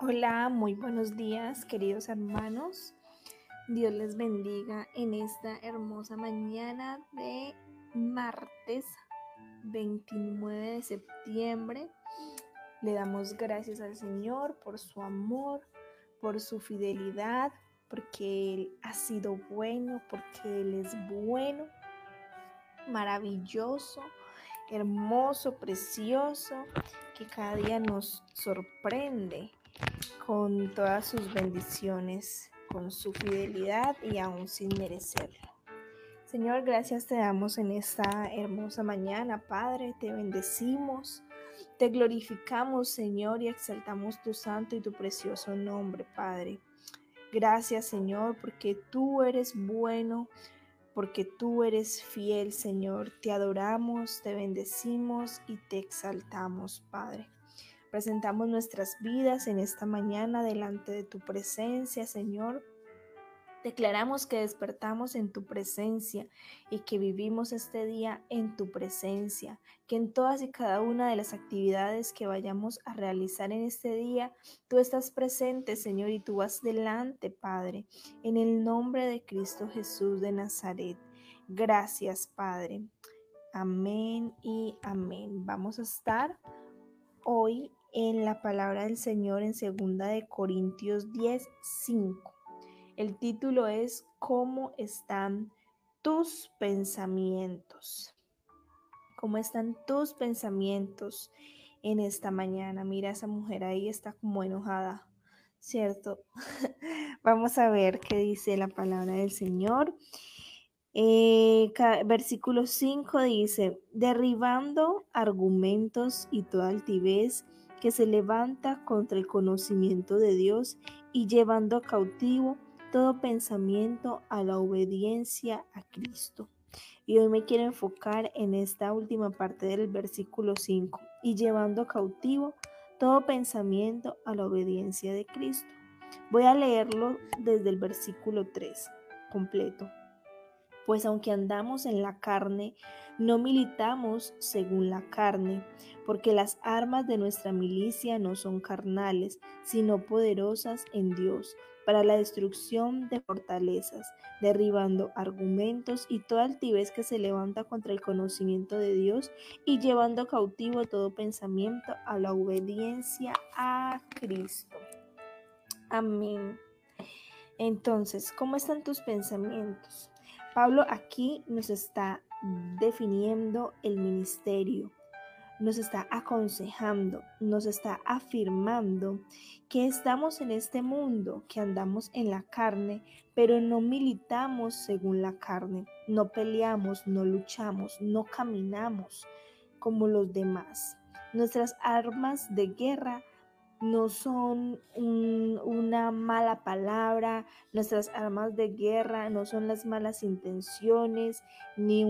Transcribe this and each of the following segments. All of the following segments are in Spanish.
Hola, muy buenos días, queridos hermanos. Dios les bendiga en esta hermosa mañana de martes 29 de septiembre. Le damos gracias al Señor por su amor, por su fidelidad, porque Él ha sido bueno, porque Él es bueno, maravilloso, hermoso, precioso, que cada día nos sorprende con todas sus bendiciones, con su fidelidad y aún sin merecerlo. Señor, gracias te damos en esta hermosa mañana, Padre, te bendecimos, te glorificamos, Señor, y exaltamos tu santo y tu precioso nombre, Padre. Gracias, Señor, porque tú eres bueno, porque tú eres fiel, Señor. Te adoramos, te bendecimos y te exaltamos, Padre. Presentamos nuestras vidas en esta mañana delante de tu presencia, Señor. Declaramos que despertamos en tu presencia y que vivimos este día en tu presencia, que en todas y cada una de las actividades que vayamos a realizar en este día, tú estás presente, Señor, y tú vas delante, Padre, en el nombre de Cristo Jesús de Nazaret. Gracias, Padre. Amén y amén. Vamos a estar hoy en la palabra del Señor en 2 de Corintios 10, 5. El título es ¿Cómo están tus pensamientos? ¿Cómo están tus pensamientos en esta mañana? Mira, esa mujer ahí está como enojada, ¿cierto? Vamos a ver qué dice la palabra del Señor. Eh, versículo 5 dice, derribando argumentos y toda altivez que se levanta contra el conocimiento de Dios y llevando cautivo todo pensamiento a la obediencia a Cristo. Y hoy me quiero enfocar en esta última parte del versículo 5 y llevando cautivo todo pensamiento a la obediencia de Cristo. Voy a leerlo desde el versículo 3 completo pues aunque andamos en la carne, no militamos según la carne, porque las armas de nuestra milicia no son carnales, sino poderosas en Dios, para la destrucción de fortalezas, derribando argumentos y toda altivez que se levanta contra el conocimiento de Dios y llevando cautivo todo pensamiento a la obediencia a Cristo. Amén. Entonces, ¿cómo están tus pensamientos? Pablo aquí nos está definiendo el ministerio, nos está aconsejando, nos está afirmando que estamos en este mundo, que andamos en la carne, pero no militamos según la carne, no peleamos, no luchamos, no caminamos como los demás. Nuestras armas de guerra no son una mala palabra, nuestras armas de guerra no son las malas intenciones, ni,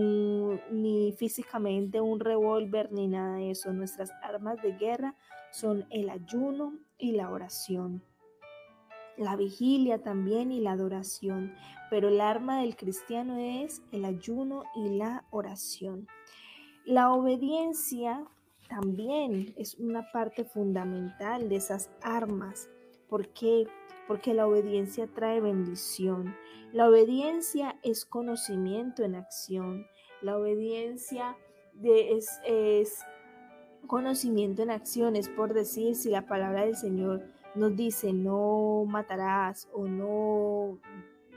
ni físicamente un revólver, ni nada de eso. Nuestras armas de guerra son el ayuno y la oración. La vigilia también y la adoración, pero el arma del cristiano es el ayuno y la oración. La obediencia también es una parte fundamental de esas armas. ¿Por qué? Porque la obediencia trae bendición. La obediencia es conocimiento en acción. La obediencia es, es conocimiento en acción. Es por decir, si la palabra del Señor nos dice no matarás o no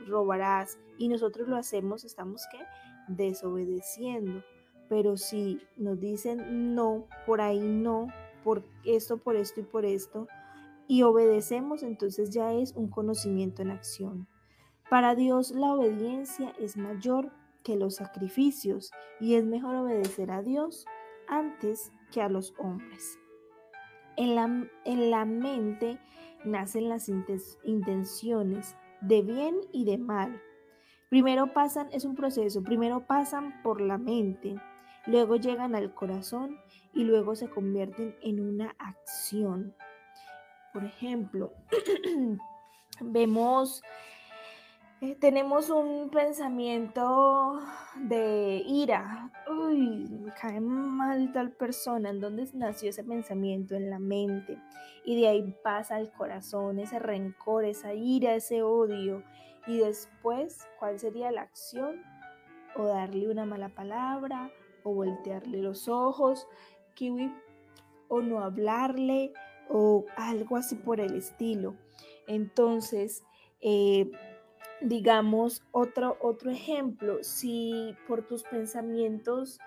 robarás y nosotros lo hacemos, estamos que desobedeciendo. Pero si nos dicen no, por ahí no, por esto, por esto y por esto, y obedecemos, entonces ya es un conocimiento en acción. Para Dios la obediencia es mayor que los sacrificios y es mejor obedecer a Dios antes que a los hombres. En la, en la mente nacen las intenciones de bien y de mal. Primero pasan, es un proceso, primero pasan por la mente, luego llegan al corazón y luego se convierten en una acción. Por ejemplo, vemos, eh, tenemos un pensamiento de ira. Uy, cae mal tal persona, en dónde nació ese pensamiento en la mente. Y de ahí pasa al corazón, ese rencor, esa ira, ese odio. Y después, ¿cuál sería la acción? O darle una mala palabra, o voltearle los ojos, kiwi, o no hablarle, o algo así por el estilo. Entonces, eh, digamos, otro, otro ejemplo, si por tus pensamientos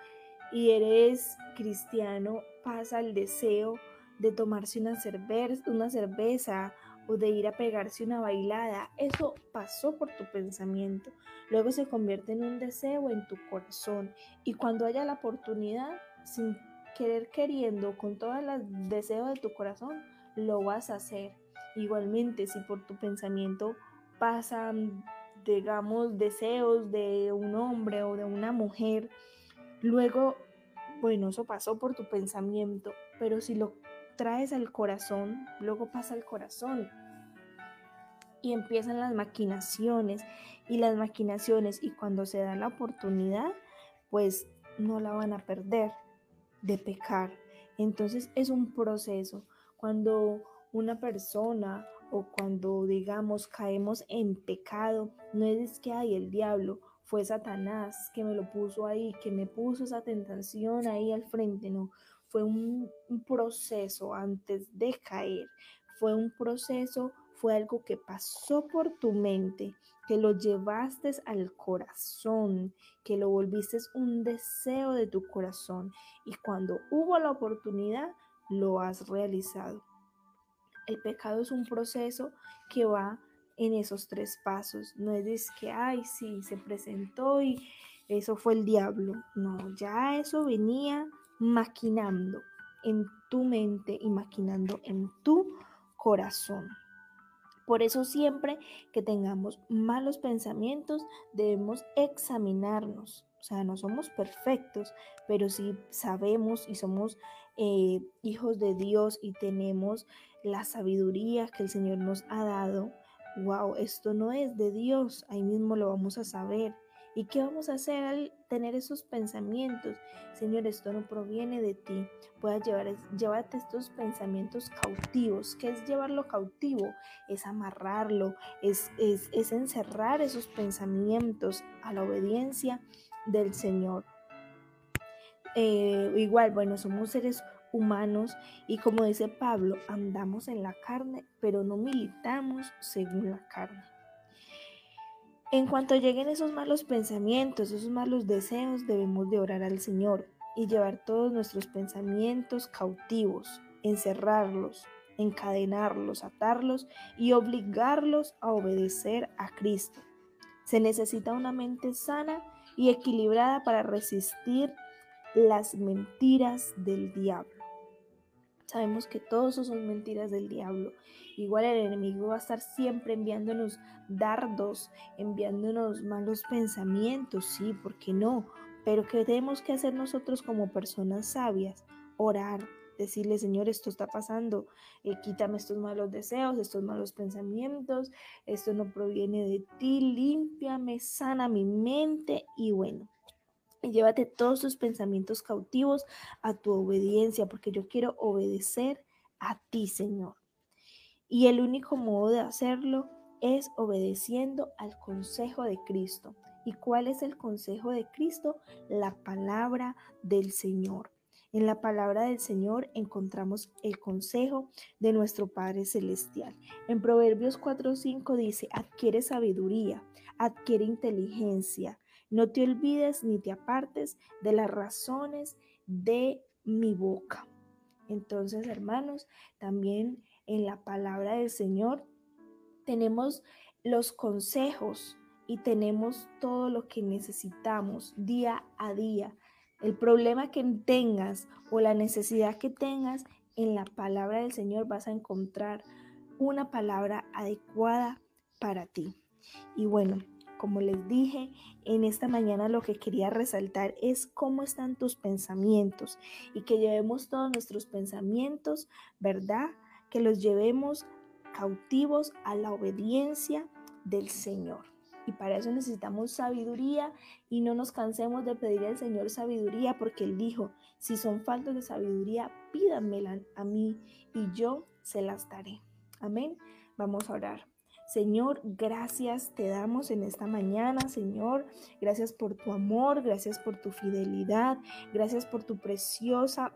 y eres cristiano, pasa el deseo de tomarse una, cerveza, una cerveza o de ir a pegarse una bailada, eso pasó por tu pensamiento. Luego se convierte en un deseo en tu corazón y cuando haya la oportunidad, sin querer queriendo, con todo el deseo de tu corazón, lo vas a hacer. Igualmente, si por tu pensamiento pasan, digamos, deseos de un hombre o de una mujer, luego, bueno, eso pasó por tu pensamiento, pero si lo traes al corazón, luego pasa al corazón y empiezan las maquinaciones y las maquinaciones y cuando se da la oportunidad, pues no la van a perder de pecar. Entonces es un proceso. Cuando una persona o cuando digamos caemos en pecado, no es que hay el diablo, fue Satanás que me lo puso ahí, que me puso esa tentación ahí al frente, no, fue un, proceso antes de caer, fue un proceso, fue algo que pasó por tu mente, que lo llevaste al corazón, que lo volviste un deseo de tu corazón y cuando hubo la oportunidad, lo has realizado. El pecado es un proceso que va en esos tres pasos. No es que, ay, sí, se presentó y eso fue el diablo. No, ya eso venía maquinando en tu mente y maquinando en tu corazón. Por eso siempre que tengamos malos pensamientos debemos examinarnos. O sea, no somos perfectos, pero sí sabemos y somos eh, hijos de Dios y tenemos la sabiduría que el Señor nos ha dado, wow, esto no es de Dios, ahí mismo lo vamos a saber. ¿Y qué vamos a hacer al tener esos pensamientos? Señor, esto no proviene de ti. Puedas llevar, llévate estos pensamientos cautivos. ¿Qué es llevarlo cautivo? Es amarrarlo, es, es, es encerrar esos pensamientos a la obediencia del Señor. Eh, igual, bueno, somos seres humanos y como dice Pablo, andamos en la carne, pero no militamos según la carne. En cuanto lleguen esos malos pensamientos, esos malos deseos, debemos de orar al Señor y llevar todos nuestros pensamientos cautivos, encerrarlos, encadenarlos, atarlos y obligarlos a obedecer a Cristo. Se necesita una mente sana y equilibrada para resistir las mentiras del diablo. Sabemos que todo eso son mentiras del diablo. Igual el enemigo va a estar siempre enviándonos dardos, enviándonos malos pensamientos, sí, ¿por qué no? Pero ¿qué tenemos que hacer nosotros como personas sabias? Orar, decirle, Señor, esto está pasando, eh, quítame estos malos deseos, estos malos pensamientos, esto no proviene de ti, límpiame, sana mi mente y bueno, y llévate todos tus pensamientos cautivos a tu obediencia, porque yo quiero obedecer a ti, Señor. Y el único modo de hacerlo es obedeciendo al consejo de Cristo. ¿Y cuál es el consejo de Cristo? La palabra del Señor. En la palabra del Señor encontramos el consejo de nuestro Padre Celestial. En Proverbios 4:5 dice, adquiere sabiduría, adquiere inteligencia, no te olvides ni te apartes de las razones de mi boca. Entonces, hermanos, también en la palabra del Señor tenemos los consejos y tenemos todo lo que necesitamos día a día. El problema que tengas o la necesidad que tengas en la palabra del Señor vas a encontrar una palabra adecuada para ti. Y bueno, como les dije, en esta mañana lo que quería resaltar es cómo están tus pensamientos y que llevemos todos nuestros pensamientos, ¿verdad? Que los llevemos cautivos a la obediencia del Señor. Y para eso necesitamos sabiduría y no nos cansemos de pedir al Señor sabiduría porque Él dijo, si son faltos de sabiduría, pídanmela a mí y yo se las daré. Amén. Vamos a orar. Señor, gracias te damos en esta mañana, Señor. Gracias por tu amor, gracias por tu fidelidad, gracias por tu preciosa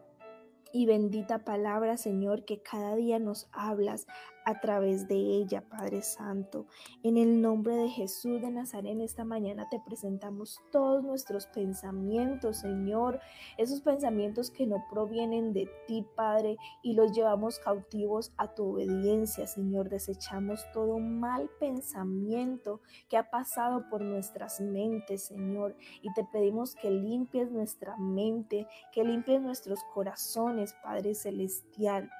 y bendita palabra, Señor, que cada día nos hablas a través de ella, Padre Santo. En el nombre de Jesús de Nazaret, en esta mañana te presentamos todos nuestros pensamientos, Señor, esos pensamientos que no provienen de ti, Padre, y los llevamos cautivos a tu obediencia, Señor. Desechamos todo mal pensamiento que ha pasado por nuestras mentes, Señor, y te pedimos que limpies nuestra mente, que limpies nuestros corazones, Padre Celestial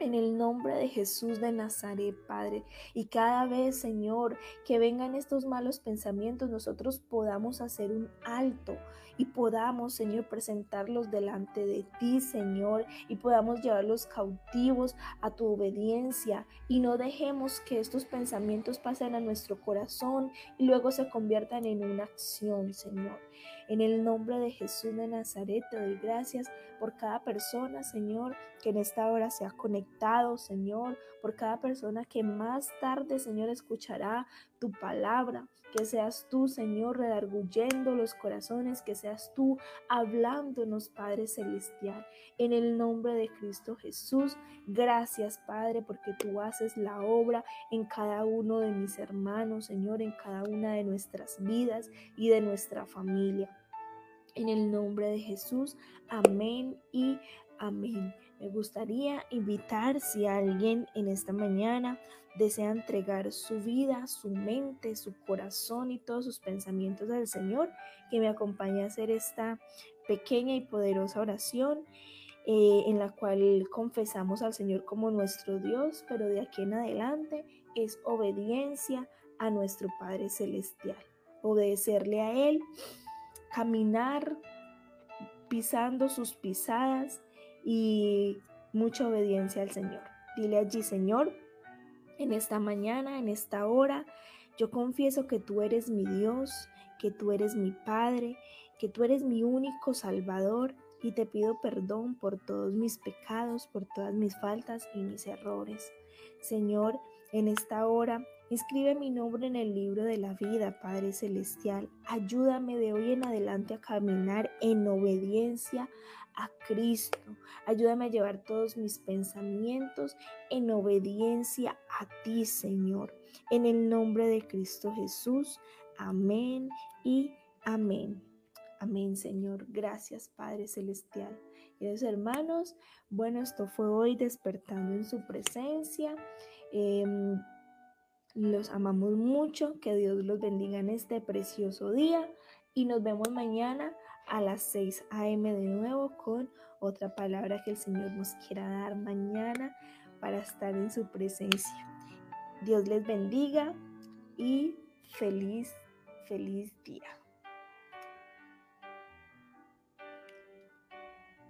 en el nombre de Jesús de Nazaret, Padre. Y cada vez, Señor, que vengan estos malos pensamientos, nosotros podamos hacer un alto y podamos, Señor, presentarlos delante de ti, Señor, y podamos llevarlos cautivos a tu obediencia y no dejemos que estos pensamientos pasen a nuestro corazón y luego se conviertan en una acción, Señor. En el nombre de Jesús de Nazaret te doy gracias por cada persona, Señor, que en esta hora se ha conectado, Señor, por cada persona que más tarde, Señor, escuchará tu palabra. Que seas tú, Señor, redarguyendo los corazones, que seas tú hablándonos, Padre Celestial. En el nombre de Cristo Jesús, gracias, Padre, porque tú haces la obra en cada uno de mis hermanos, Señor, en cada una de nuestras vidas y de nuestra familia. En el nombre de Jesús, amén y amén. Me gustaría invitar si alguien en esta mañana desea entregar su vida, su mente, su corazón y todos sus pensamientos al Señor, que me acompañe a hacer esta pequeña y poderosa oración eh, en la cual confesamos al Señor como nuestro Dios, pero de aquí en adelante es obediencia a nuestro Padre Celestial, obedecerle a Él caminar pisando sus pisadas y mucha obediencia al Señor. Dile allí, Señor, en esta mañana, en esta hora, yo confieso que tú eres mi Dios, que tú eres mi Padre, que tú eres mi único Salvador y te pido perdón por todos mis pecados, por todas mis faltas y mis errores. Señor, en esta hora Inscribe mi nombre en el libro de la vida, Padre Celestial. Ayúdame de hoy en adelante a caminar en obediencia a Cristo. Ayúdame a llevar todos mis pensamientos en obediencia a ti, Señor. En el nombre de Cristo Jesús. Amén y amén. Amén, Señor. Gracias, Padre Celestial. Queridos hermanos, bueno, esto fue hoy despertando en su presencia. Em, los amamos mucho, que Dios los bendiga en este precioso día y nos vemos mañana a las 6 a.m. de nuevo con otra palabra que el Señor nos quiera dar mañana para estar en su presencia. Dios les bendiga y feliz, feliz día.